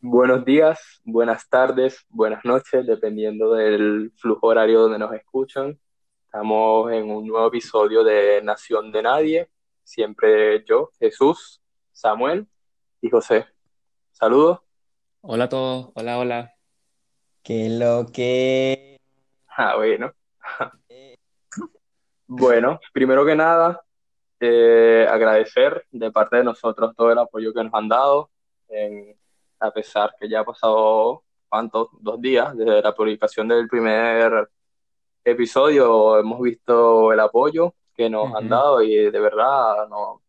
Buenos días, buenas tardes, buenas noches, dependiendo del flujo horario donde nos escuchan. Estamos en un nuevo episodio de Nación de Nadie. Siempre yo, Jesús, Samuel y José. Saludos. Hola a todos, hola, hola. Que lo que... Ah, bueno. Bueno, primero que nada, eh, agradecer de parte de nosotros todo el apoyo que nos han dado en a pesar que ya ha pasado, ¿cuántos? Dos días desde la publicación del primer episodio, hemos visto el apoyo que nos han dado y de verdad nos,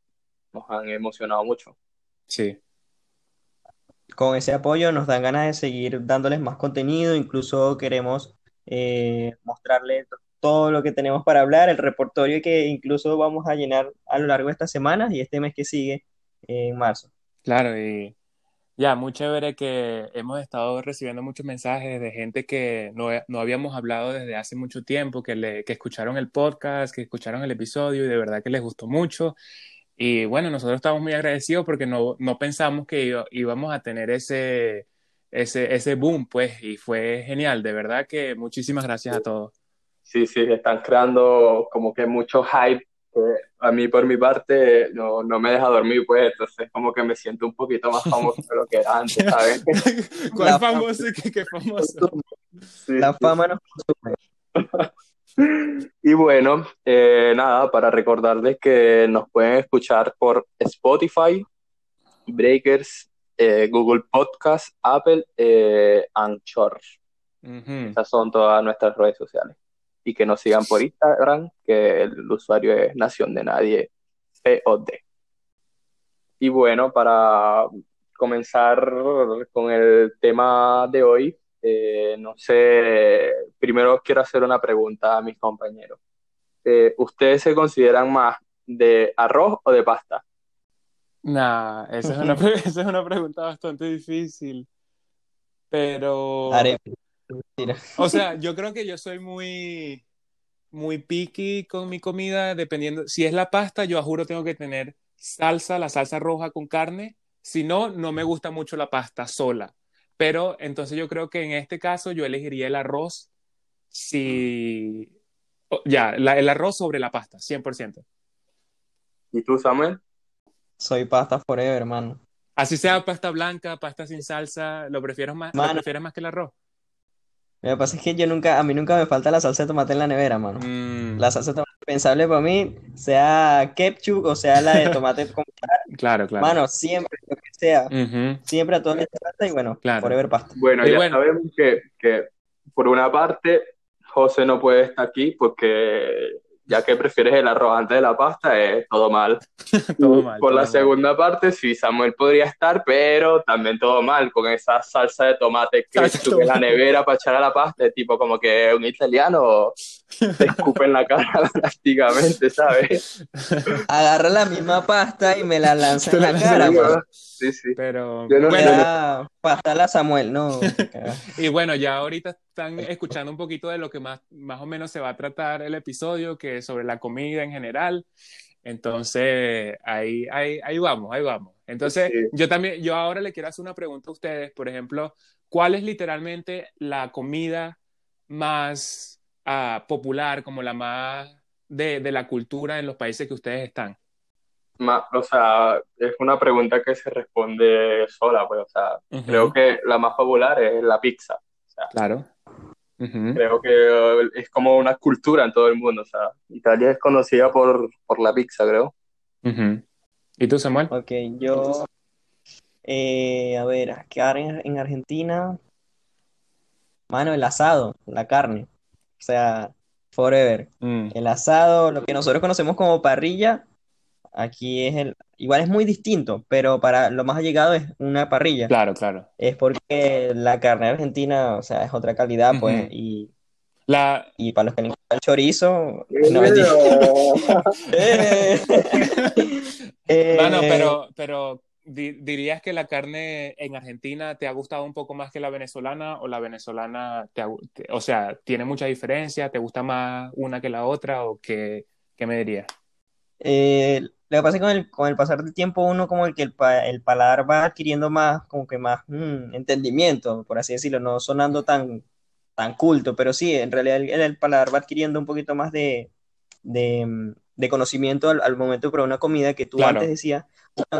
nos han emocionado mucho. Sí. Con ese apoyo nos dan ganas de seguir dándoles más contenido, incluso queremos eh, mostrarles todo lo que tenemos para hablar, el repertorio que incluso vamos a llenar a lo largo de estas semanas y este mes que sigue en marzo. Claro, y ya, muy chévere que hemos estado recibiendo muchos mensajes de gente que no, no habíamos hablado desde hace mucho tiempo, que, le, que escucharon el podcast, que escucharon el episodio y de verdad que les gustó mucho. Y bueno, nosotros estamos muy agradecidos porque no, no pensamos que íbamos a tener ese, ese, ese boom, pues, y fue genial, de verdad que muchísimas gracias a todos. Sí, sí, están creando como que mucho hype a mí por mi parte no, no, me deja dormir, pues entonces como que me siento un poquito más famoso de lo que era antes, ¿sabes? ¿Cuál famoso y qué, famoso? La fama nos consume. Y bueno, eh, nada, para recordarles que nos pueden escuchar por Spotify, Breakers, eh, Google Podcast, Apple, eh, Anchor. Esas son todas nuestras redes sociales y que nos sigan por Instagram, que el usuario es Nación de Nadie POD. Y bueno, para comenzar con el tema de hoy, eh, no sé, primero quiero hacer una pregunta a mis compañeros. Eh, ¿Ustedes se consideran más de arroz o de pasta? Nah, esa es una, esa es una pregunta bastante difícil. Pero. O sea, yo creo que yo soy muy, muy picky con mi comida, dependiendo. Si es la pasta, yo juro tengo que tener salsa, la salsa roja con carne. Si no, no me gusta mucho la pasta sola. Pero entonces yo creo que en este caso yo elegiría el arroz si. Ya, el arroz sobre la pasta, 100%. ¿Y tú, Samuel? Soy pasta forever, hermano. Así sea pasta blanca, pasta sin salsa, ¿lo prefieres más, ¿lo prefieres más que el arroz? Lo que pasa es que yo nunca, a mí nunca me falta la salsa de tomate en la nevera, mano. Mm. La salsa de tomate pensable para mí, sea ketchup o sea la de tomate con Claro, claro. Mano, siempre, lo que sea. Siempre a todas las salsa y bueno, claro. forever pasta. Bueno, ya sabemos que, que por una parte José no puede estar aquí porque ya que prefieres el arroz antes de la pasta, es todo mal. todo mal. Por la segunda parte, sí, Samuel podría estar, pero también todo mal, con esa salsa de tomate que en la nevera para echar a la pasta, tipo como que un italiano te escupe en la cara prácticamente, ¿sabes? Agarra la misma pasta y me la lanza en la cara, Sí, sí. Pero bueno, bueno pasta la Samuel, no. y bueno, ya ahorita están escuchando un poquito de lo que más, más o menos se va a tratar el episodio, que es sobre la comida en general. Entonces, ahí, ahí, ahí vamos, ahí vamos. Entonces, yo también, yo ahora le quiero hacer una pregunta a ustedes, por ejemplo, ¿cuál es literalmente la comida más uh, popular, como la más de, de la cultura en los países que ustedes están? o sea, es una pregunta que se responde sola, pues, o sea, creo que la más popular es la pizza. claro. Creo que es como una cultura en todo el mundo, o sea, Italia es conocida por, por la pizza, creo. ¿Y tú, Samuel? Ok, yo, eh, a ver, acá en, en Argentina, mano, el asado, la carne, sea, forever. Mm. El asado, lo que nosotros conocemos como parrilla, Aquí es el, igual es muy distinto, pero para lo más allegado es una parrilla. Claro, claro. Es porque la carne argentina, o sea, es otra calidad, pues, y, la... y para los que les gusta el chorizo, no eh. Bueno, pero, pero dirías que la carne en Argentina te ha gustado un poco más que la venezolana o la venezolana, te, o sea, tiene mucha diferencia? ¿Te gusta más una que la otra o qué, qué me dirías? Eh, lo que pasa es que con el, con el pasar del tiempo uno como el que el, paladar va adquiriendo más, como que más mm, entendimiento, por así decirlo, no sonando tan, tan culto, pero sí, en realidad el, el paladar va adquiriendo un poquito más de, de, mm, de conocimiento al, momento de probar una comida que tú antes decías,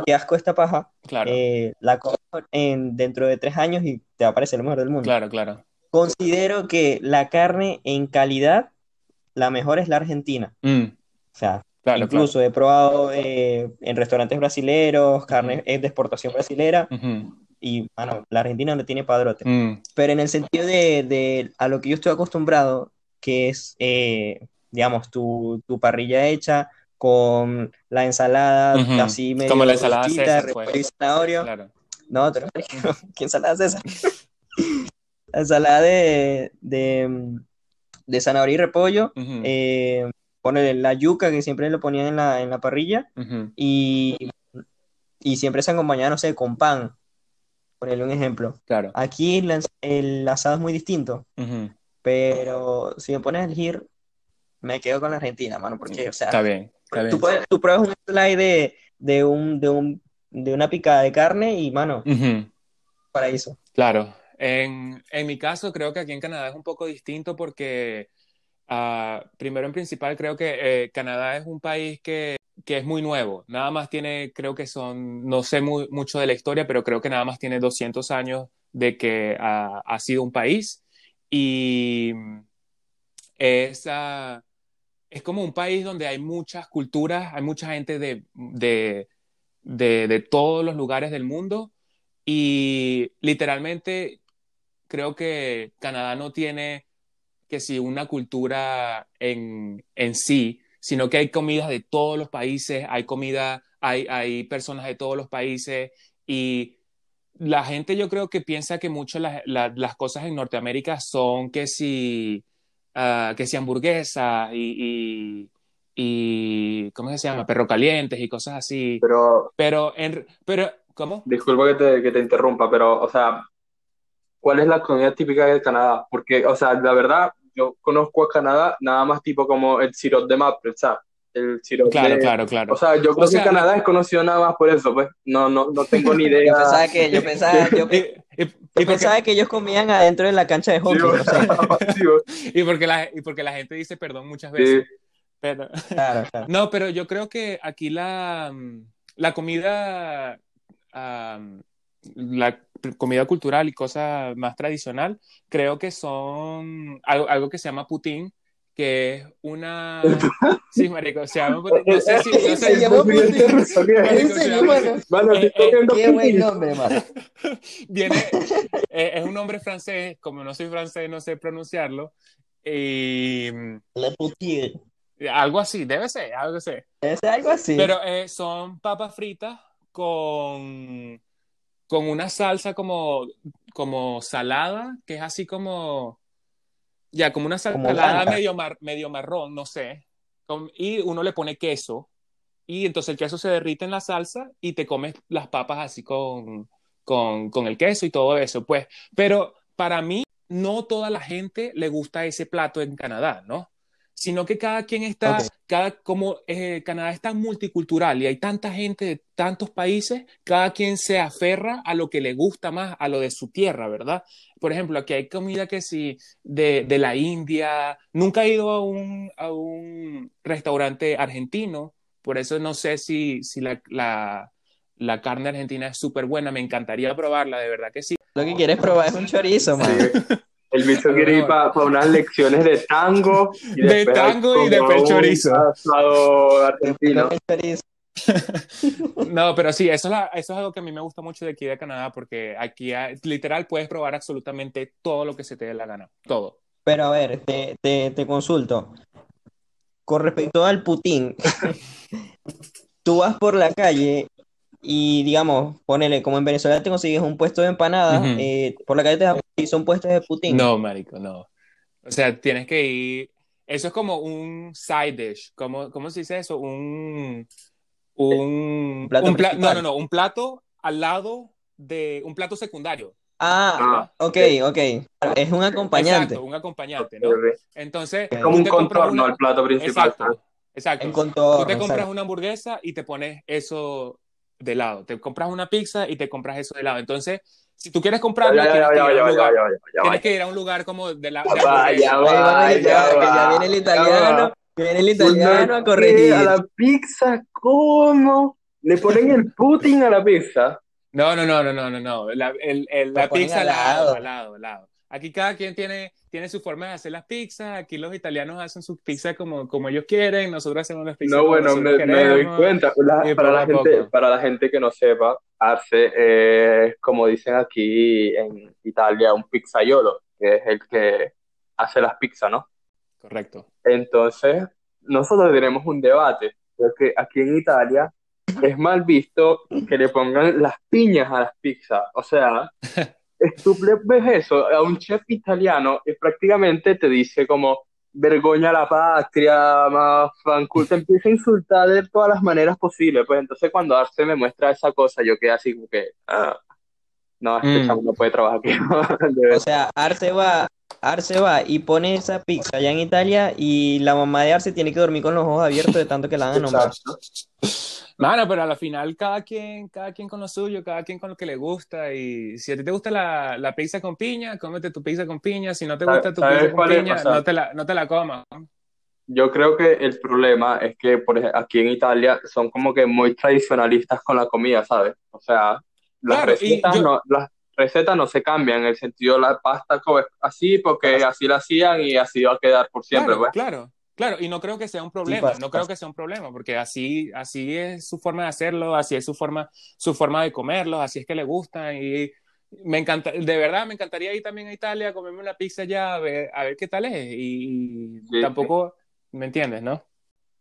qué asco esta paja, claro. Eh, la comes en, dentro de tres años y te va a parecer lo mejor del mundo. Claro, claro. Considero que la carne en calidad, la mejor es la argentina. Mm. O sea, incluso he probado eh, en restaurantes brasileros, carne es de exportación brasilera. Y, bueno, la Argentina no tiene padrote. Mm. Pero en el sentido de, de, a lo que yo estoy acostumbrado, que es eh, digamos, tu, tu parrilla hecha con la ensalada así medio Como la ensalada César, pues. Claro. No, te ¿qué ensalada César? la ensalada de, de, de, zanahoria y repollo, eh, la yuca que siempre lo ponían en la, en la parrilla y, y siempre se acompañaba, no sé, con pan. Ponerle un ejemplo. Claro. Aquí el, asado es muy distinto, pero si me pones a elegir me quedo con la Argentina, mano, porque, o sea, está bien, Tú, puedes, tú, pruebas un slide de, de, un, de, un, de una picada de carne y, mano, paraíso. Claro. En, en, mi caso, creo que aquí en Canadá es un poco distinto porque, uh, primero en principal, creo que eh, Canadá es un país que, que, es muy nuevo. Nada más tiene, creo que son, no sé muy, mucho de la historia, pero creo que nada más tiene 200 años de que ha, ha sido un país. Y es, uh, es como un país donde hay muchas culturas, hay mucha gente de, de, de, todos los lugares del mundo y literalmente creo que Canadá no tiene que si una cultura en, en sí, sino que hay comidas de todos los países, hay comida, hay, hay personas de todos los países y la gente yo creo que piensa que mucho las cosas en Norteamérica son que si Ah, que si hamburguesas y, y, ¿cómo se llama? Perro calientes y cosas así. Pero, pero, en, pero ¿cómo? Disculpa que te, que te interrumpa, pero, o sea, ¿cuál es la comida típica de Canadá? Porque, o sea, la verdad, yo conozco a Canadá nada más tipo como el sirop de maple, ¿sabes? El claro, claro, claro. O sea, yo creo que Canadá es conocido nada más por eso, pues. No, no, no tengo ni idea. yo pensaba que, yo pensaba, yo, y pensaba que ellos comían adentro de la cancha de hockey. y, porque la, y porque la gente dice perdón muchas veces. Pero, No, pero yo creo que aquí la, la comida, la comida cultural y cosa más tradicional, creo que son algo, algo que se llama putín, que es una... Sí, marico, se llama... No sé si... No sé se llama Qué buen nombre, mano. Viene... Eh, es un nombre francés, como no soy francés, no sé pronunciarlo. Y... Le Poutier. Algo así, debe ser, algo así. Debe ser algo así. Pero eh, son papas fritas con... con una salsa como, como salada, que es así como ya, como una salada medio, medio marrón, no sé. y uno le pone queso. Y entonces el queso se derrite en la salsa y te comes las papas así con, con, con el queso y todo eso. Pues, pero para mí, no toda la gente le gusta ese plato en Canadá, ¿no? Sino que cada quien está, cada, como eh, Canadá es tan multicultural y hay tanta gente de tantos países, cada quien se aferra a lo que le gusta más, a lo de su tierra, ¿verdad? Por ejemplo, aquí hay comida que sí, de, de la India, nunca he ido a un, a un restaurante argentino, por eso no sé si, si la, la, la carne argentina es súper buena, me encantaría probarla, de verdad que sí. Lo que quieres probar es un chorizo, man. El bicho quiere ir para unas lecciones de tango. Y de tango y de pechorizo. argentino. no, pero sí, eso es, eso es algo que a mí me gusta mucho de aquí de Canadá, porque aquí literal puedes probar absolutamente todo lo que se te dé la gana, todo. Pero a ver, te, te, te consulto. Con respecto al Putin, tú vas por la calle y digamos, ponele, como en Venezuela te consigues un puesto de empanada, eh, por la calle te y son puestos de Putin. No, marico, no. O sea, tienes que ir. Eso es como un side dish. ¿Cómo, cómo se dice eso? Un. Un, plato no, no, no. Un plato al lado de un plato secundario. Ah, ok, ok. Es un acompañante. Exacto, un acompañante, ¿no? Entonces, es como un contorno al plato principal. Exacto, exacto. tú te compras una hamburguesa y te pones eso de lado. Te compras una pizza y te compras eso de lado. Entonces, si tú quieres comprarlo, tienes que ir a un lugar como de la. De ya viene el italiano. Viene el italiano a corregir. A la pizza, ¿cómo? Le ponen el Putin a la pizza. No, no, no, no, no, no, no. La, el, el, la pizza al lado, al lado, al lado. Aquí cada quien tiene, tiene su forma de hacer las pizzas. Aquí los italianos hacen sus pizzas como, como ellos quieren. Nosotros hacemos las pizzas no, bueno, como me, me doy cuenta. para, la gente, para la gente que no sepa, hace, eh, como dicen aquí en Italia, un pizzaiolo, que es el que hace las pizzas, ¿no? Correcto. Entonces, nosotros tenemos un debate, porque aquí en Italia es mal visto que le pongan las piñas a las pizzas. O sea, tú ves eso a un chef italiano y prácticamente te dice como vergoña la patria, más fancool, te empieza a insultar de todas las maneras posibles. Pues entonces cuando Arce me muestra esa cosa, yo quedé así como que, ah, no, este mm. chavo no puede trabajar aquí. o sea, Arce va, Arce va y pone esa pizza allá en Italia y la mamá de Arce tiene que dormir con los ojos abiertos de tanto que la van a nombrar. Mano, pero a la final cada quien, cada quien con lo suyo, cada quien con lo que le gusta. Y si a ti te gusta la, la pizza con piña, cómete tu pizza con piña. Si no te gusta tu pizza con piña, no, te la, no te la comas. Yo creo que el problema es que por ejemplo, aquí en Italia son como que muy tradicionalistas con la comida, ¿sabes? O sea, las recetas no, las recetas no se cambian en el sentido la pasta así porque así la hacían y así va a quedar por siempre. Claro, pues. claro. Claro, y no creo que sea un problema, no creo que sea un problema, porque así, así es su forma de hacerlo, así es su forma, su forma de comerlo, así es que le gusta y me encanta, de verdad me encantaría ir también a Italia, comerme una pizza ya, a ver, a ver qué tal es y, tampoco, ¿me entiendes, no?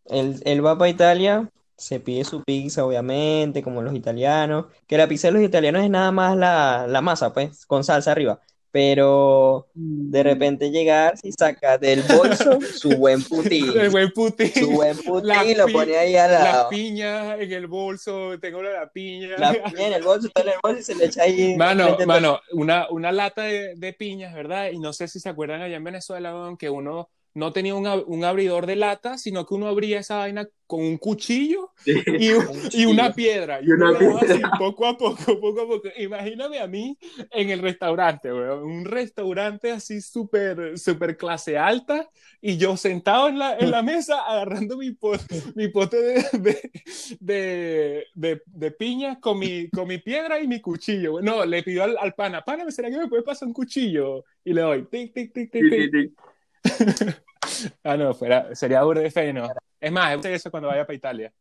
Él, él va para Italia, se pide su pizza, obviamente, como los italianos, que la pizza de los italianos es nada más la, la masa, pues, con salsa arriba pero de mm. repente llegar y saca del bolso su buen putín. El buen putín. Su buen putín y lo pone ahí al lado. La piña en el bolso, tengo la piña. La piña en el bolso, está en el bolso y se le echa ahí. Mano, mano, una, una lata de, de, piñas, ¿verdad? Y no sé si se acuerdan allá en Venezuela, que uno no tenía un, un, abridor de lata, sino que uno abría esa vaina con un cuchillo y, y, una piedra. Y, una Así, poco a poco, poco a poco. Imagíname a mí en el restaurante, un restaurante así súper, súper clase alta y yo sentado en la, en la mesa agarrando mi, mi pote de, de, de, de, piña con mi, con mi piedra y mi cuchillo. No, le pido al, al pana, pana, ¿será que me puede pasar un cuchillo? Y le doy, tic, tic, tic, tic, tic. ah, no, fuera, sería duro de fe, no. Es más, eso cuando vaya para Italia.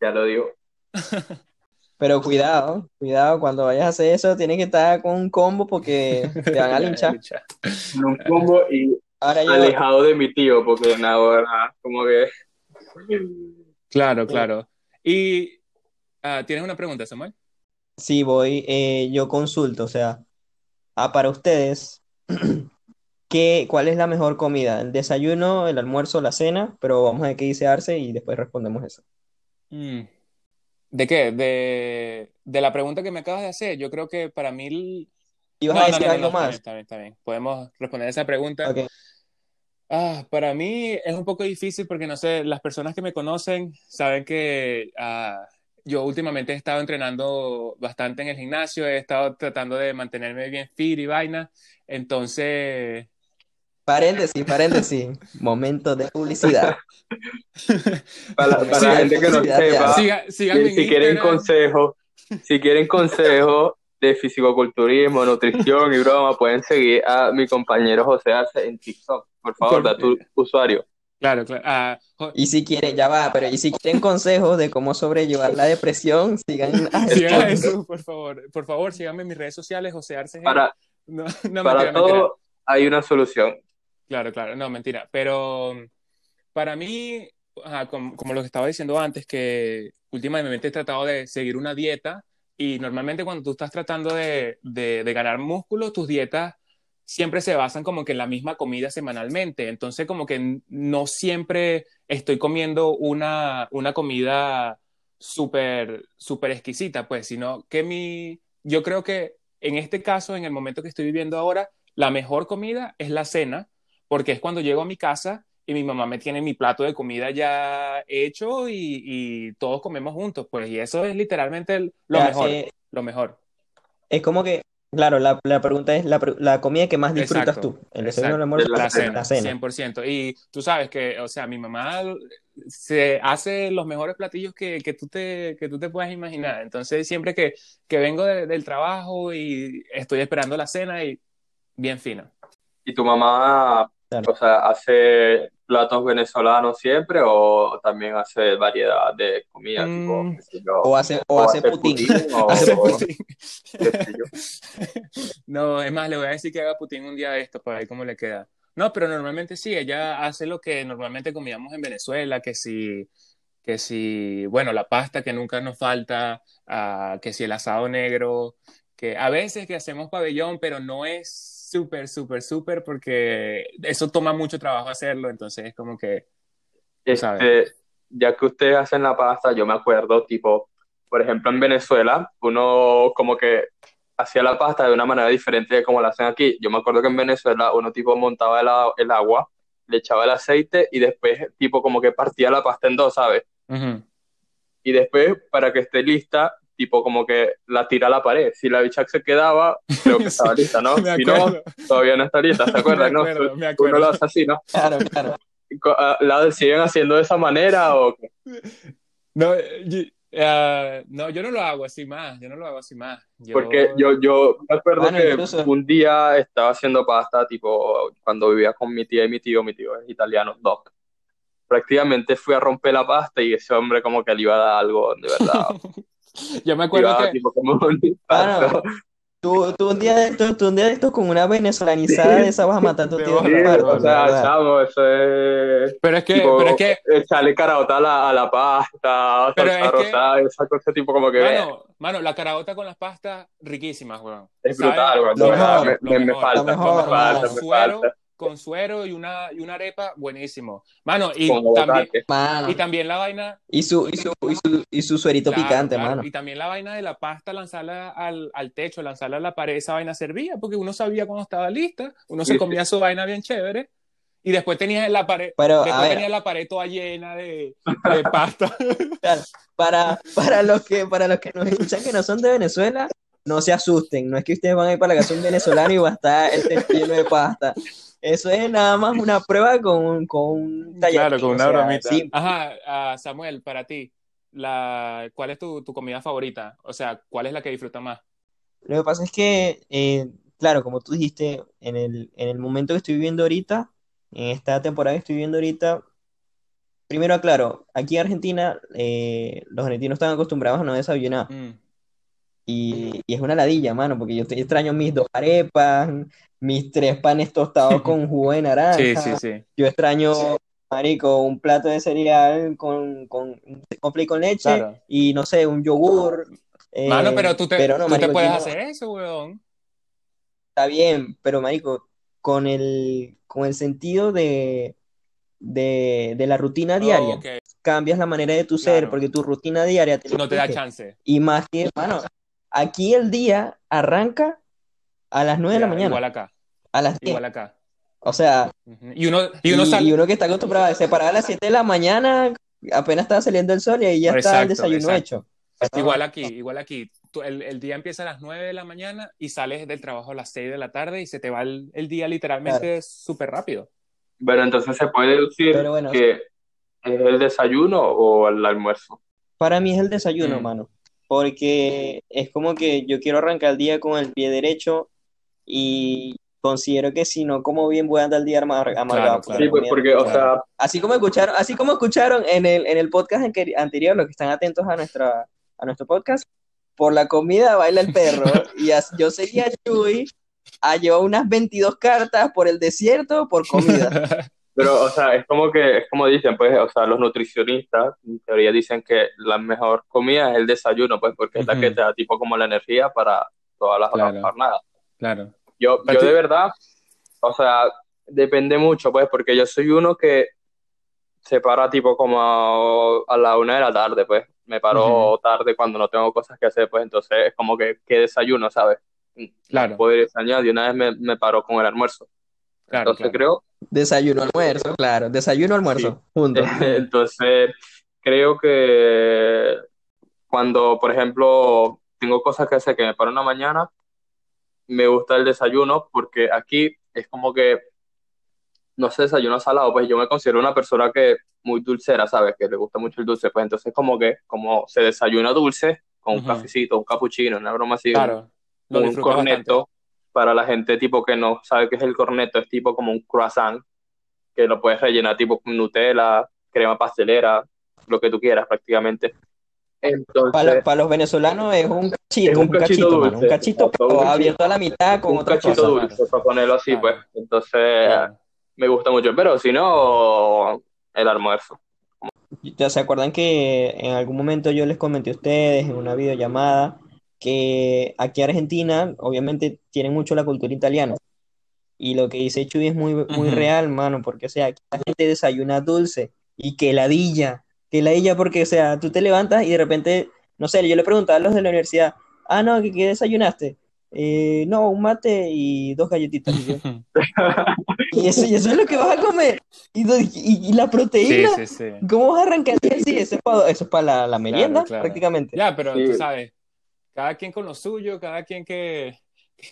Ya lo digo. Pero cuidado, cuidado, cuando vayas a hacer eso, tienes que estar con un combo porque te van a linchar. un combo y alejado de mi tío, porque nada, como que. Claro, claro. Y ah, ¿tienes una pregunta, Samuel? Sí, voy, eh, yo consulto, o sea, ah, para ustedes, ¿cuál es la mejor comida? ¿El desayuno, el almuerzo, la cena? Pero vamos a ver qué dice Arce y después respondemos eso. Mm. ¿De qué? De, la pregunta que me acabas de hacer. Yo creo que para mí... ¿Ibas a decir algo más? Está bien, está bien, Podemos responder esa pregunta. Ah, para mí es un poco difícil porque, no sé, las personas que me conocen saben que ah, yo últimamente he estado entrenando bastante en el gimnasio, he estado tratando de mantenerme bien fit y vaina. Entonces, Paréntesis, paréntesis. Momento de publicidad. para, la gente que no sepa, si, quieren consejo, si quieren consejo de fisicoculturismo, nutrición y broma, pueden seguir a mi compañero José Arce en TikTok. Por favor, da tu usuario. Claro, claro. Ah, y si quieren, ya va, pero y si quieren consejos de cómo sobrellevar la depresión, sigan a Sigan eso, por favor. Por favor, síganme en mis redes sociales, José Arce. Para, para todo hay una solución. Claro, claro, no, mentira. Pero mm, para mí, como, lo que estaba diciendo antes, que últimamente he tratado de seguir una dieta y normalmente cuando tú estás tratando de, de, ganar músculo, tus dietas siempre se basan como que en la misma comida semanalmente. Entonces como que no siempre estoy comiendo una, una comida súper, súper exquisita, pues, sino que mi, yo creo que en este caso, en el momento que estoy viviendo ahora, la mejor comida es la cena, porque es cuando llego a mi casa y mi mamá me tiene mi plato de comida ya hecho y, todos comemos juntos, pues, y eso es literalmente lo mejor, lo mejor. Es como que Claro, la, la, pregunta es la, la, comida que más disfrutas tú. El desayuno, el almuerzo, la, cena, la cena. 100%. Y tú sabes que, o sea, mi mamá se hace los mejores platillos que, que, tú, te, que tú te puedas imaginar. Entonces, siempre que, que vengo del trabajo y estoy esperando la cena y bien fino. ¿Y tu mamá, o sea, hace platos venezolanos siempre o también hace variedad de comida? Mm. o hace, o, hace, putín. no, es más, le voy a decir que haga putín un día de esto para ver cómo le queda. No, pero normalmente sí, ella hace lo que normalmente comíamos en Venezuela, que si, que si, bueno, la pasta que nunca nos falta, uh, que si el asado negro, que a veces que hacemos pabellón, pero no es súper, súper, súper, porque eso toma mucho trabajo hacerlo, entonces es como que... Este, ya que ustedes hacen la pasta, yo me acuerdo, tipo, por ejemplo, en Venezuela, uno como que hacía la pasta de una manera diferente de como la hacen aquí. Yo me acuerdo que en Venezuela uno tipo montaba el, agua, le echaba el aceite y después tipo como que partía la pasta en dos, ¿sabes? Y después, para que esté lista, tipo como que la tira a la pared. Si la bicha se quedaba, creo que estaba lista, ¿no? si no, todavía no está lista, ¿se acuerdan? ¿no? Uno lo hace así, ¿no? Claro, claro. Ah, ¿La siguen haciendo de esa manera o qué? No, uh, no, yo no lo hago así más, yo no lo hago así más. Porque yo, yo me acuerdo que un día estaba haciendo pasta, tipo, cuando vivía con mi tía y mi tío, mi tío es italiano, Doc. Prácticamente fui a romper la pasta y ese hombre como que le iba a dar algo, de verdad. Yo me acuerdo que... tú, tú, un día de esto, tú un día de esto con una venezolanizada de esa vas a matar tu tío. o sea, chavo, eso es... Pero es que... pero es que... Echarle caraota a la, a la pasta, pero salsa rosada, esa cosa tipo como que... Mano, mano, la caraota con las pastas, riquísimas, weón. Es brutal, weón. Me, falta, me falta, me falta con suero y una, y una arepa, buenísimo. Mano, y también, y también la vaina. Y su, y su, y su, y su suerito picante, mano. Y también la vaina de la pasta, lanzarla al, al, techo, lanzarla a la pared, esa vaina servía, porque uno sabía cuando estaba lista, uno se comía su vaina bien chévere. Y después tenías la pared, Pero, después la pared toda llena de, de pasta. para, para, los que, para los que nos escuchan que no son de Venezuela, no se asusten. No es que ustedes van a ir para la casa venezolana y va a estar el techo lleno de pasta. Eso es nada más una prueba con, con un taller. Claro, con una bromita. Ajá, ah, Samuel, para ti, la, ¿cuál es tu, tu, comida favorita? O sea, ¿cuál es la que disfrutas más? Lo que pasa es que, eh, claro, como tú dijiste, en el, en el momento que estoy viviendo ahorita, en esta temporada que estoy viviendo ahorita, primero aclaro, aquí en Argentina, eh, los argentinos están acostumbrados a no desayunar. Mm. Y, y, es una ladilla, mano, porque yo extraño mis dos arepas, mis tres panes tostados con jugo de naranja. Sí, sí, sí. Yo extraño, marico, un plato de cereal con, con, con leche y, no sé, un yogur. Eh, Mano, pero tú te, tú te puedes hacer eso, weón. Está bien, pero, marico, con el, con el sentido de, de, de la rutina diaria, cambias la manera de tu ser, porque tu rutina diaria te no te da chance. Y más que, mano, aquí el día arranca a las 9 de la mañana. Igual acá. A las 10. Igual acá. O sea, y uno, y uno, y, uno que está acostumbrado a separar a las 7 de la mañana, apenas está saliendo el sol y ahí ya está el desayuno hecho. Igual aquí, igual aquí. El, el, día empieza a las 9 de la mañana y sales del trabajo a las 6 de la tarde y se te va el, el día literalmente súper rápido. Bueno, entonces se puede decir que es el desayuno o el almuerzo. Para mí es el desayuno, mm. Porque es como que yo quiero arrancar el día con el pie derecho y considero que si no como bien voy a andar el día amargado. sí, pues, porque, o sea... Así como escucharon, así como escucharon en el, en el podcast anterior, los que están atentos a, nuestra, a nuestro podcast, por la comida baila el perro. y yo seguía a Chuy, a llevar unas 22 cartas por el desierto por comida. Pero, o sea, es como que, es como dicen, pues, o sea, los nutricionistas, en teoría dicen que la mejor comida es el desayuno, pues, porque es la que te da tipo como la energía para todas las jornadas. Claro. Yo, yo de verdad, o sea, depende mucho, pues, porque yo soy uno que se para tipo como a, la una de la tarde, pues. me paro tarde cuando no tengo cosas que hacer, pues entonces es como que, ¿qué desayuno, sabes? Claro. Puedo ir y una vez me, me paro con el almuerzo. Claro, entonces creo... Desayuno, almuerzo, claro. Desayuno, almuerzo, juntos. entonces creo que cuando, por ejemplo, tengo cosas que hacer que me paro una mañana, me gusta el desayuno porque aquí es como que no sé, desayuno salado, pues yo me considero una persona que muy dulcera, ¿sabes? Que le gusta mucho el dulce, pues entonces como que como se desayuna dulce con un cafecito, un cappuccino, una broma así, claro, un corneto para la gente tipo que no sabe qué es el corneto, es tipo como un croissant que lo puedes rellenar tipo con Nutella, crema pastelera, lo que tú quieras prácticamente. Entonces, para, los venezolanos es un cachito, un, cachito, dulce, un cachito abierto a la mitad con un cachito dulce, para ponerlo así, pues. Entonces, me gusta mucho, pero si no, el almuerzo. ¿Ya se acuerdan que en algún momento yo les comenté a ustedes en una videollamada que aquí en Argentina, obviamente, tienen mucho la cultura italiana? Y lo que dice Chuy es muy, muy real, mano, porque, o sea, aquí la gente desayuna dulce y que ladilla, que ladilla porque, o sea, tú te levantas y de repente, no sé, yo le preguntaba a los de la universidad, ah, no, ¿qué, qué desayunaste? Eh, no, un mate y dos galletitas. Y, eso, y eso es lo que vas a comer. Y, la proteína, ¿cómo vas a arrancar así? Eso es para, la, merienda, prácticamente. Ya, pero tú sabes, cada quien con lo suyo, cada quien que,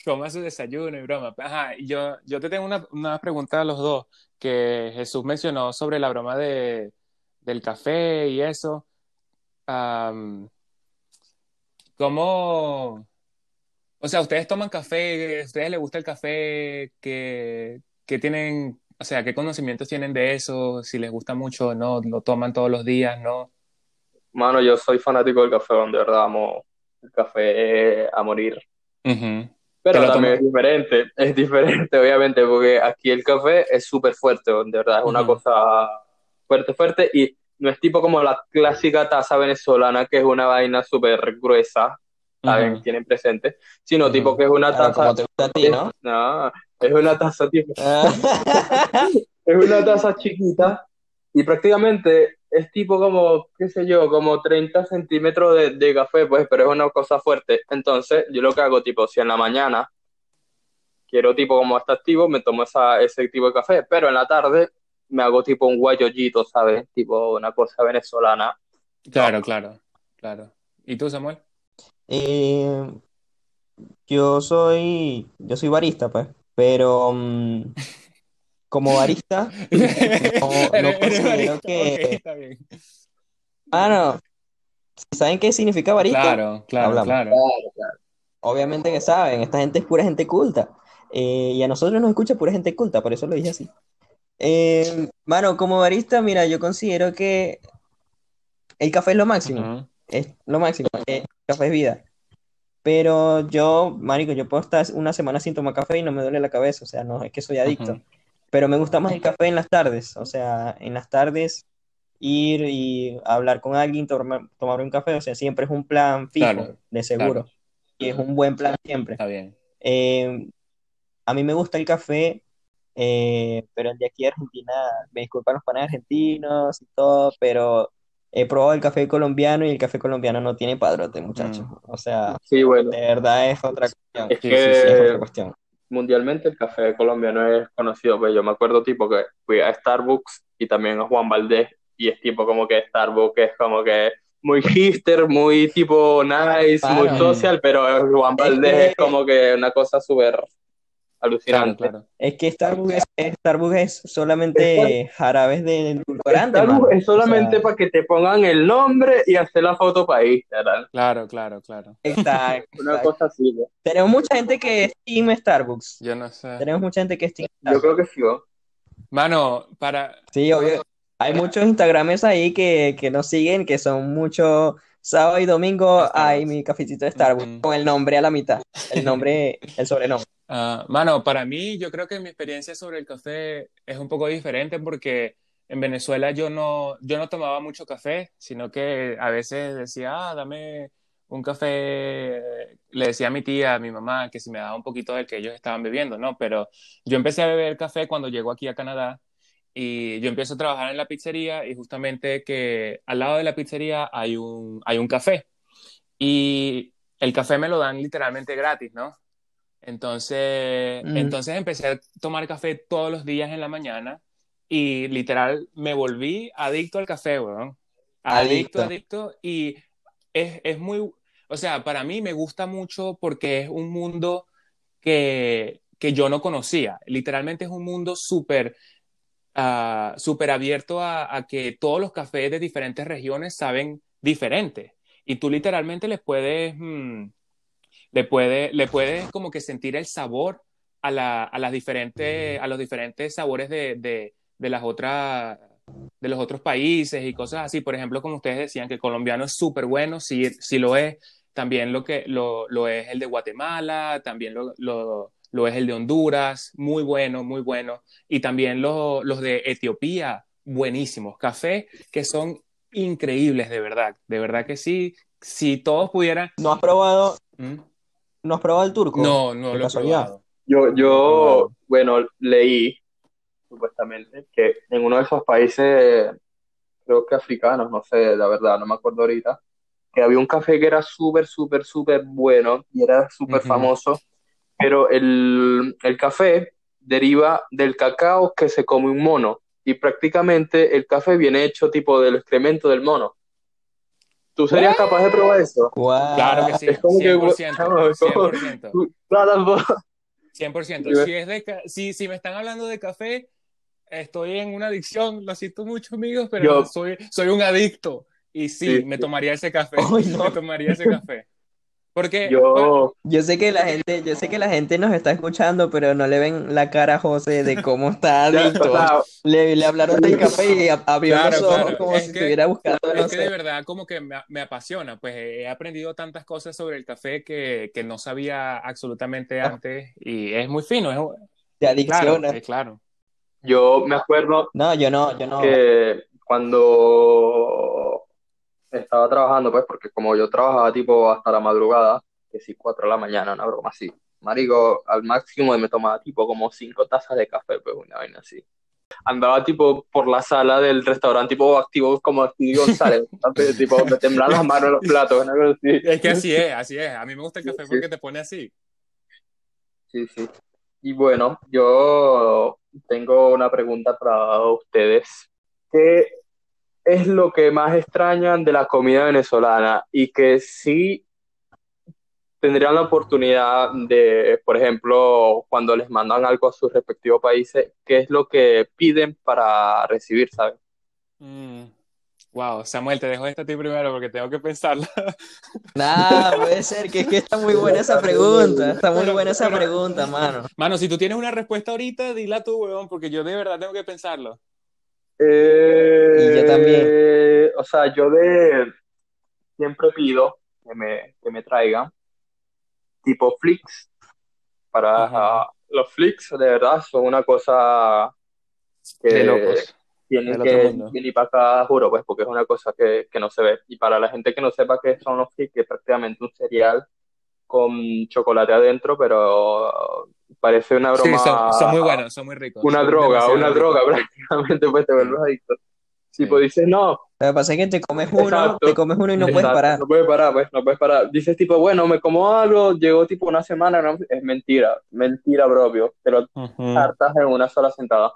coma su desayuno y broma. Ajá, y yo, yo te tengo una, una pregunta a los dos, que Jesús mencionó sobre la broma de, del café y eso. ¿Cómo o sea, ¿ustedes toman café? ¿A ustedes les gusta el café? ¿Qué, tienen, o sea, qué conocimientos tienen de eso? Si les gusta mucho o no, lo toman todos los días, ¿no? Mano, yo soy fanático del café, de verdad amo el café a morir. Pero también es diferente, es diferente, obviamente, porque aquí el café es súper fuerte, de verdad, es una cosa fuerte, fuerte, y no es tipo como la clásica taza venezolana, que es una vaina súper gruesa, ¿saben? Tienen presente, sino tipo que es una taza. ¿no? es una taza tipo. Ah. es una taza chiquita y prácticamente es tipo como, qué sé yo, como 30 centímetros de, de, café, pues, pero es una cosa fuerte. Entonces, yo lo que hago, tipo, si en la mañana quiero tipo como estar activo, me tomo esa, ese tipo de café, pero en la tarde me hago tipo un guayollito, ¿sabes? Tipo una cosa venezolana. Claro, claro, claro. ¿Y tú, Samuel? Eh, yo soy, yo soy barista, pues, pero mm, como barista, no, considero que... Ah, no. ¿Saben qué significa barista? Claro, claro, claro. Obviamente que saben, esta gente es pura gente culta. Eh, y a nosotros nos escucha pura gente culta, por eso lo dije así. Eh, mano, como barista, mira, yo considero que el café es lo máximo es lo máximo, el café es vida. Pero yo, marico, yo puedo estar una semana sin tomar café y no me duele la cabeza, o sea, no es que soy adicto. Pero me gusta más el café en las tardes, o sea, en las tardes ir y hablar con alguien, tomar, tomar un café, o sea, siempre es un plan fijo, de seguro. Y es un buen plan siempre. Está bien. Eh, a mí me gusta el café, eh, pero el de aquí de Argentina, me disculpan los panes argentinos y todo, pero he probado el café colombiano y el café colombiano no tiene padrote, muchachos. Mm. O sea, de verdad es otra cuestión. Es que cuestión. Mundialmente el café colombiano es conocido, pues yo me acuerdo tipo que fui a Starbucks y también a Juan Valdés y es tipo como que Starbucks es como que muy hipster, muy tipo nice, muy social, pero Juan Valdés es como que una cosa súper alucinante. Es que Starbucks es, Starbucks es solamente jarabes de edulcorante. Starbucks es solamente para que te pongan el nombre y hacer la foto para Instagram. Claro, claro, claro. Exacto. Una cosa así. Tenemos mucha gente que es Team Starbucks. Yo no sé. Tenemos mucha gente que es Team Starbucks. Yo creo que sí. Mano, para... Sí, obvio. Hay muchos Instagrames ahí que, que nos siguen, que son muchos sábado y domingo hay mi cafecito de Starbucks con el nombre a la mitad, el nombre, el sobrenombre. Uh, mano, para mí yo creo que mi experiencia sobre el café es un poco diferente porque en Venezuela yo no, yo no tomaba mucho café, sino que a veces decía, ah, dame un café, le decía a mi tía, a mi mamá, que si me daba un poquito del que ellos estaban bebiendo, ¿no? Pero yo empecé a beber café cuando llego aquí a Canadá y yo empiezo a trabajar en la pizzería y justamente que al lado de la pizzería hay un, hay un café y el café me lo dan literalmente gratis, ¿no? Entonces, mm. entonces empecé a tomar café todos los días en la mañana y literal me volví adicto al café, weón. Adicto, adicto. Y es, es, muy, o sea, para mí me gusta mucho porque es un mundo que, que yo no conocía. Literalmente es un mundo súper uh, súper abierto a, a, que todos los cafés de diferentes regiones saben diferente. Y tú literalmente les puedes, mm, le, puede, le puedes como que sentir el sabor a, la, a, las diferentes, a los diferentes sabores de, de, de las otras de los otros países y cosas así. Por ejemplo, como ustedes decían, que el colombiano es súper bueno, sí, sí lo es. También lo, que, lo, lo es el de Guatemala, también lo, lo, lo es el de Honduras, muy bueno, muy bueno. Y también los, los de Etiopía, buenísimos. Café que son increíbles, de verdad. De verdad que sí. Si todos pudieran. ¿No has probado? ¿Mm? ¿No has probado el turco? No, no lo he probado. Yo, yo, bueno, leí supuestamente que en uno de esos países, creo que africanos, no sé, la verdad, no me acuerdo ahorita, que había un café que era súper, súper, súper bueno y era súper famoso pero el, el café deriva del cacao que se come un mono y prácticamente el café viene hecho tipo del excremento del mono. ¿Tú serías capaz de probar eso? Claro que sí, es como 100%. Que, 100%. 100%. Si, es de, si, si me están hablando de café, estoy en una adicción, lo siento mucho, amigos, pero soy, soy un adicto. Y sí, me tomaría ese café. Me tomaría ese café. Porque yo, yo sé que la gente, yo sé que la gente nos está escuchando, pero no le ven la cara a José de cómo está adicto. le, le, hablaron del café y abrió los ojos como si estuviera buscando. Es que de verdad como que me, me, apasiona, pues he aprendido tantas cosas sobre el café que, que no sabía absolutamente ah. antes y es muy fino. Es, de adicción. Claro, claro. Yo me acuerdo. No, yo no, yo no. Que cuando estaba trabajando, pues, porque como yo trabajaba tipo hasta la madrugada, que si 4 de la mañana, una broma así. Marico, al máximo me tomaba tipo como cinco tazas de café, pues una vaina así. Andaba tipo por la sala del restaurante, tipo activo como Steve González, tipo me temblan las manos en los platos, Es que así es, así es. A mí me gusta el café porque te pone así. Sí, sí. Y bueno, yo tengo una pregunta para ustedes. ¿Qué es lo que más extrañan de la comida venezolana y que sí tendrían la oportunidad de, por ejemplo, cuando les mandan algo a sus respectivos países, qué es lo que piden para recibir, ¿sabes? Wow, mm. Samuel, te dejo esta a ti primero porque tengo que pensarla. Nada, puede ser, que es que está muy buena esa pregunta. Está muy buena esa pregunta, mano. Mano, si tú tienes una respuesta ahorita, dila tú, weón, porque yo de verdad tengo que pensarlo. Eh, y yo también. O sea, yo de siempre pido que me, que me traigan tipo flicks para los flicks de verdad son una cosa que de locos. tienen que venir para acá, juro, pues porque es una cosa que, que, no se ve. Y para la gente que no sepa qué son los flicks, es prácticamente un cereal con chocolate adentro, pero parece una broma. Sí, son, muy buenos, son muy ricos. Una droga, una droga prácticamente, pues te vuelves adicto. Si pues dices no. Lo que pasa es que te comes uno, te comes uno y no puedes parar. No puedes parar, pues, no puedes parar. Dices tipo, bueno, me como algo, llegó tipo una semana, no, es mentira, mentira propio. Te lo hartas en una sola sentada.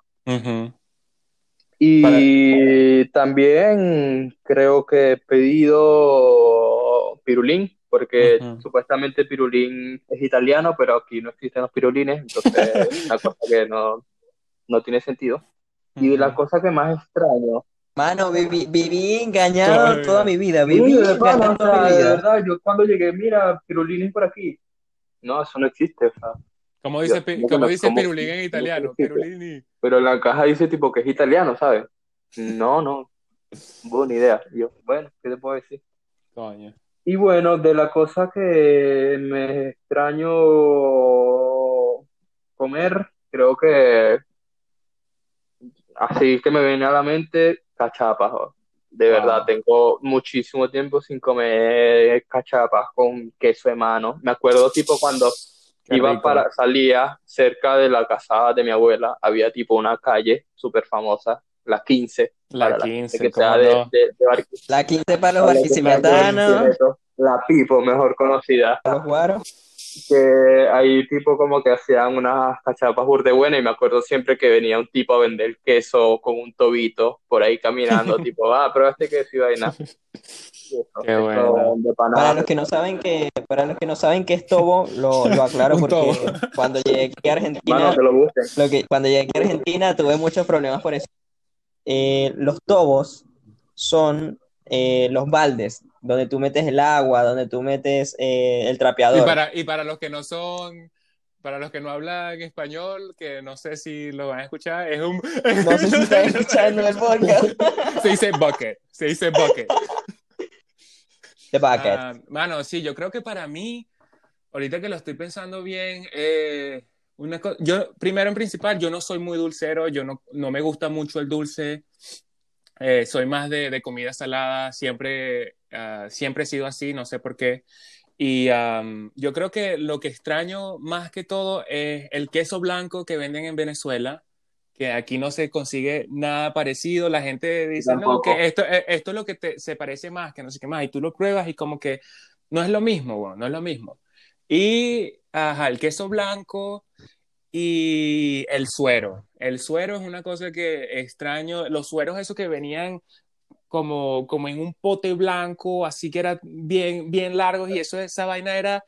Y también creo que he pedido pirulín porque supuestamente pirulín es italiano, pero aquí no existen los pirulines, entonces es una cosa que no, no tiene sentido. Y la cosa que más extraño. Mano, viví, viví engañado toda mi vida, viví engañado toda mi vida. verdad, yo cuando llegué, mira, pirulín es por aquí. No, eso no existe, o sea. ¿Cómo dice, dice pirulín en italiano? Pirulini. Pero en la caja dice tipo que es italiano, ¿sabes? No, no. Buena idea. Yo, bueno, ¿qué te puedo decir? Coño. Y bueno, de la cosa que me extraño comer, creo que así que me viene a la mente cachapas. De verdad, tengo muchísimo tiempo sin comer cachapas con queso de mano. Me acuerdo tipo cuando iba para, salía cerca de la casa de mi abuela, había tipo una calle súper famosa, la 15. La 15, la 15 para los barquisimetános. La Pipo, mejor conocida. Los guaros que ahí tipo como que hacían unas cachapas burde buenas y me acuerdo siempre que venía un tipo a vender queso con un tobito por ahí caminando, tipo, ah, prueba este queso y vaina. Qué bueno. Para los que no saben que, para los que no saben qué es tobo, lo, lo aclaro porque cuando llegué aquí a Argentina, lo, que, cuando llegué aquí a Argentina tuve muchos problemas por eso. Eh, los tobos son eh, los baldes, donde tú metes el agua, donde tú metes eh, el trapeador. Y para, y para los que no son, para los que no hablan español, que no sé si lo van a escuchar, es un... No sé si están escuchando el podcast. Se dice bucket, se dice bucket. The bucket. Ah, mano, sí, yo creo que para mí, ahorita que lo estoy pensando bien, eh, una yo primero en principal, yo no soy muy dulcero, yo no, no me gusta mucho el dulce. Eh, soy más de, de, comida salada, siempre, uh, siempre he sido así, no sé por qué. Y um, yo creo que lo que extraño más que todo es el queso blanco que venden en Venezuela, que aquí no se consigue nada parecido. La gente dice, no, que esto, eh, esto es lo que te, se parece más, que no sé qué más. Y tú lo pruebas y como que no es lo mismo, bueno, no es lo mismo. Y, ajá, el queso blanco y el suero. El suero es una cosa que extraño. Los sueros esos que venían como, como en un pote blanco, así que eran bien, bien largos y eso, esa vaina era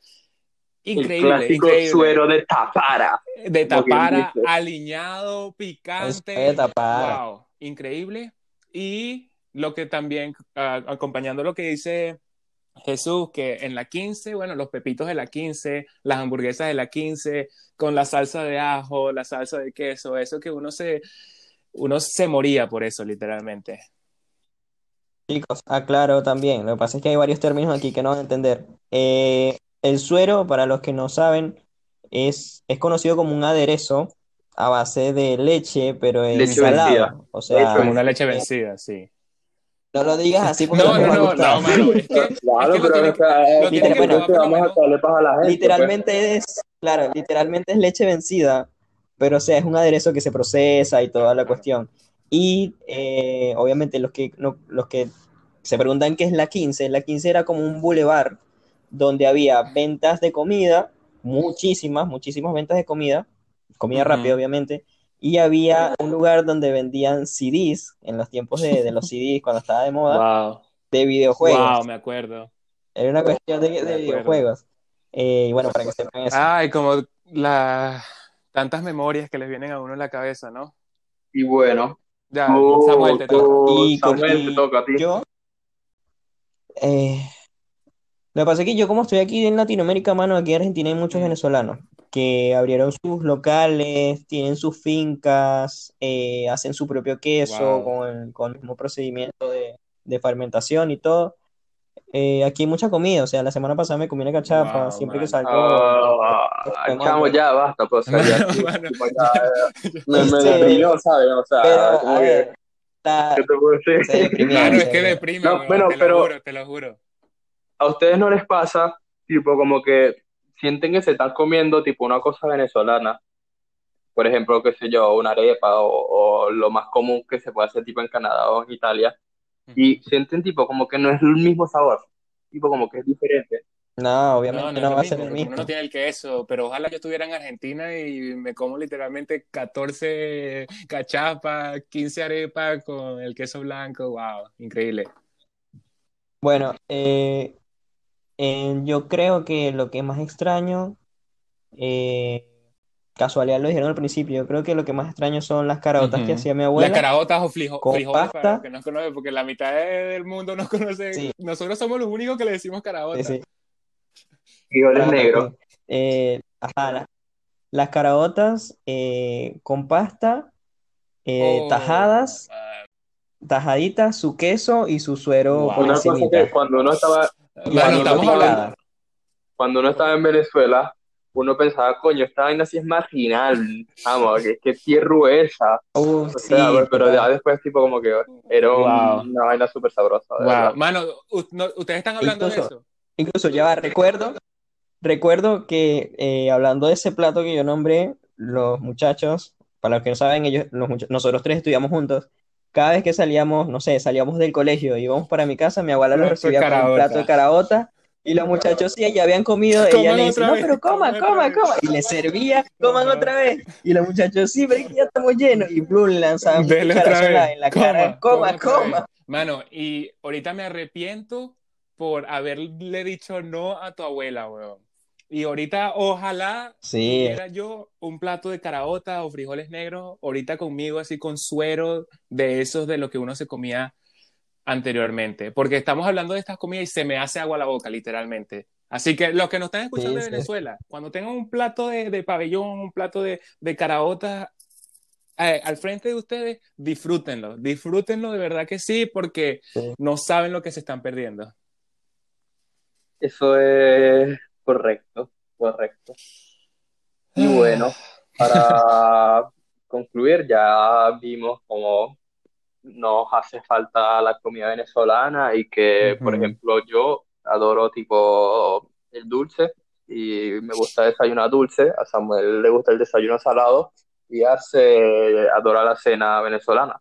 increíble. El suero de tapara. De tapara, aliñado, picante. De tapara. Wow, increíble. Y lo que también, uh, acompañando lo que dice Jesús, que en la 15, bueno, los pepitos de la 15, las hamburguesas de la 15, con la salsa de ajo, la salsa de queso, eso que uno se, uno se moría por eso, literalmente. Chicos, aclaro también, lo que pasa es que hay varios términos aquí que no van a entender. Eh, el suero, para los que no saben, es, es conocido como un aderezo a base de leche, pero es salado. O sea, como una leche vencida, sí. No lo digas así porque no, no, no, no, mano, es que, claro, es que pero tiene, vamos a para la gente. Literalmente pues. es, claro, literalmente es leche vencida, pero o sea, es un aderezo que se procesa y toda la cuestión. Y eh, obviamente los que, no, los que se preguntan qué es la 15, la 15 era como un bulevar donde había ventas de comida, muchísimas, muchísimas ventas de comida, comida rápida obviamente, y había un lugar donde vendían CDs, en los tiempos de, de los CDs, cuando estaba de moda, de videojuegos. Wow, me acuerdo. Era una cuestión de, de videojuegos. Eh, y bueno, para que sepan eso. Ay, como la... tantas memorias que les vienen a uno en la cabeza, ¿no? Y bueno. Ya, Samuel, te toca. Y, Samuel, te toca a ti. Yo, eh, lo que pasa es que yo como estoy aquí en Latinoamérica, mano, aquí en Argentina hay muchos venezolanos que abrieron sus locales, tienen sus fincas, eh, hacen su propio queso con, el, con, el, mismo procedimiento de, de fermentación y todo. Eh, aquí hay mucha comida, o sea, la semana pasada me comí una cachapa, siempre que salgo. Oh, chamo, ya basta, pues. ya, bueno, me, me deprimió, ¿sabes? O sea, pero, como que, ¿qué te puedo decir? Se deprimió, claro, es que deprime, no, bueno, te pero, lo juro, te lo juro. ¿A ustedes no les pasa, tipo, como que sienten que se están comiendo tipo una cosa venezolana, por ejemplo, qué sé yo, una arepa o, o, lo más común que se puede hacer tipo en Canadá o en Italia, y sienten tipo como que no es el mismo sabor, tipo como que es diferente. No, obviamente no, no, va a ser el mismo. Uno no tiene el queso, pero ojalá yo estuviera en Argentina y me como literalmente 14 cachapas, 15 arepas con el queso blanco, wow, increíble. Bueno, eh, eh, yo creo que lo que es más extraño, eh, casualidad lo dijeron al principio, yo creo que lo que más extraño son las caraotas que hacía mi abuela. Las caraotas o frijoles, para que no conocen, porque la mitad del mundo no conoce. Nosotros somos los únicos que le decimos caraotas. Sí, Frijoles negros. Eh, ajá, las caraotas con pasta, oh, tajadas, tajaditas, su queso y su suero Una cosa que cuando uno estaba cuando uno estaba en Venezuela, uno pensaba, coño, esta vaina sí es marginal, vamos, que, que tierra esa. Uh, pero, ya después, tipo, como que era una vaina súper sabrosa. Mano, ustedes están hablando de eso. Incluso, ya recuerdo, recuerdo que eh, hablando de ese plato que yo nombré, los muchachos, para los que no saben, ellos, nosotros tres estudiamos juntos. Cada vez que salíamos, no sé, salíamos del colegio y íbamos para mi casa, mi abuela nos recibía con un plato de caraota y los muchachos sí, ya habían comido, ella le dice, no, pero coma, coma, coma. Y le servía, coman otra vez. Y los muchachos, sí, pero ya estamos llenos. Y Blue le lanzaban en la, en la cara, coma, coma. Mano, y ahorita me arrepiento por haberle dicho no a tu abuela, weón. Y ahorita, ojalá sí. tuviera yo un plato de caraota o frijoles negros, ahorita conmigo, así con suero de esos de lo que uno se comía anteriormente. Porque estamos hablando de estas comidas y se me hace agua a la boca, literalmente. Así que los que nos están escuchando de Venezuela, cuando tengan un plato de, pabellón, un plato de, de caraota eh, al frente de ustedes, disfrútenlo. Disfrútenlo de verdad que sí, porque no saben lo que se están perdiendo. Eso es correcto, correcto. Y ah. bueno, para concluir, ya vimos cómo nos hace falta la comida venezolana y que, por ejemplo, yo adoro tipo el dulce y me gusta desayunar dulce, a Samuel le gusta el desayuno salado y Arce adora la cena venezolana.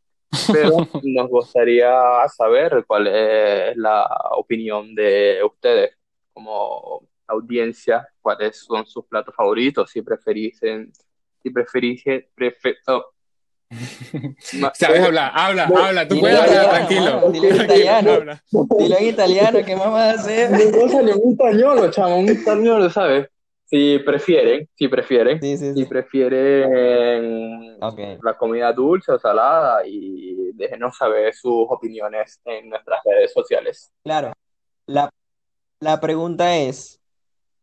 Pero nos gustaría saber cuál es la opinión de ustedes como audiencia, cuáles son sus platos favoritos, si preferís, si preferís, oh. Sabes hablar, habla, habla, tú puedes hablar, tranquilo. Dilo en italiano, dilo en italiano, ¿qué más vas a hacer? No salió un español, chamo, un español, ¿sabes? Si prefieren, si prefieren, si prefieren la comida dulce o salada y déjenos saber sus opiniones en nuestras redes sociales. Claro, la la pregunta es,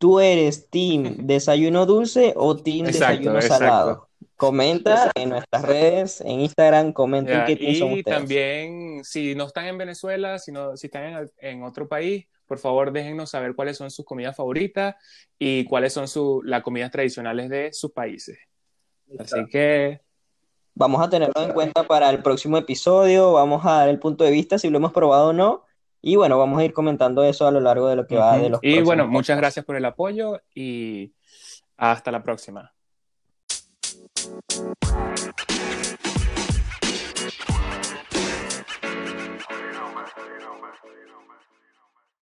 ¿tú eres team desayuno dulce o team desayuno salado? Comenta en nuestras redes, en Instagram, comenten qué team son ustedes. Y también, si no están en Venezuela, si, si están en, otro país, por favor déjennos saber cuáles son sus comidas favoritas y cuáles son las comidas tradicionales de sus países. Así que... Vamos a tenerlo en cuenta para el próximo episodio, vamos a dar el punto de vista si lo hemos probado o no y bueno, vamos a ir comentando eso a lo largo de lo que va de los Y bueno, muchas gracias por el apoyo y hasta la próxima.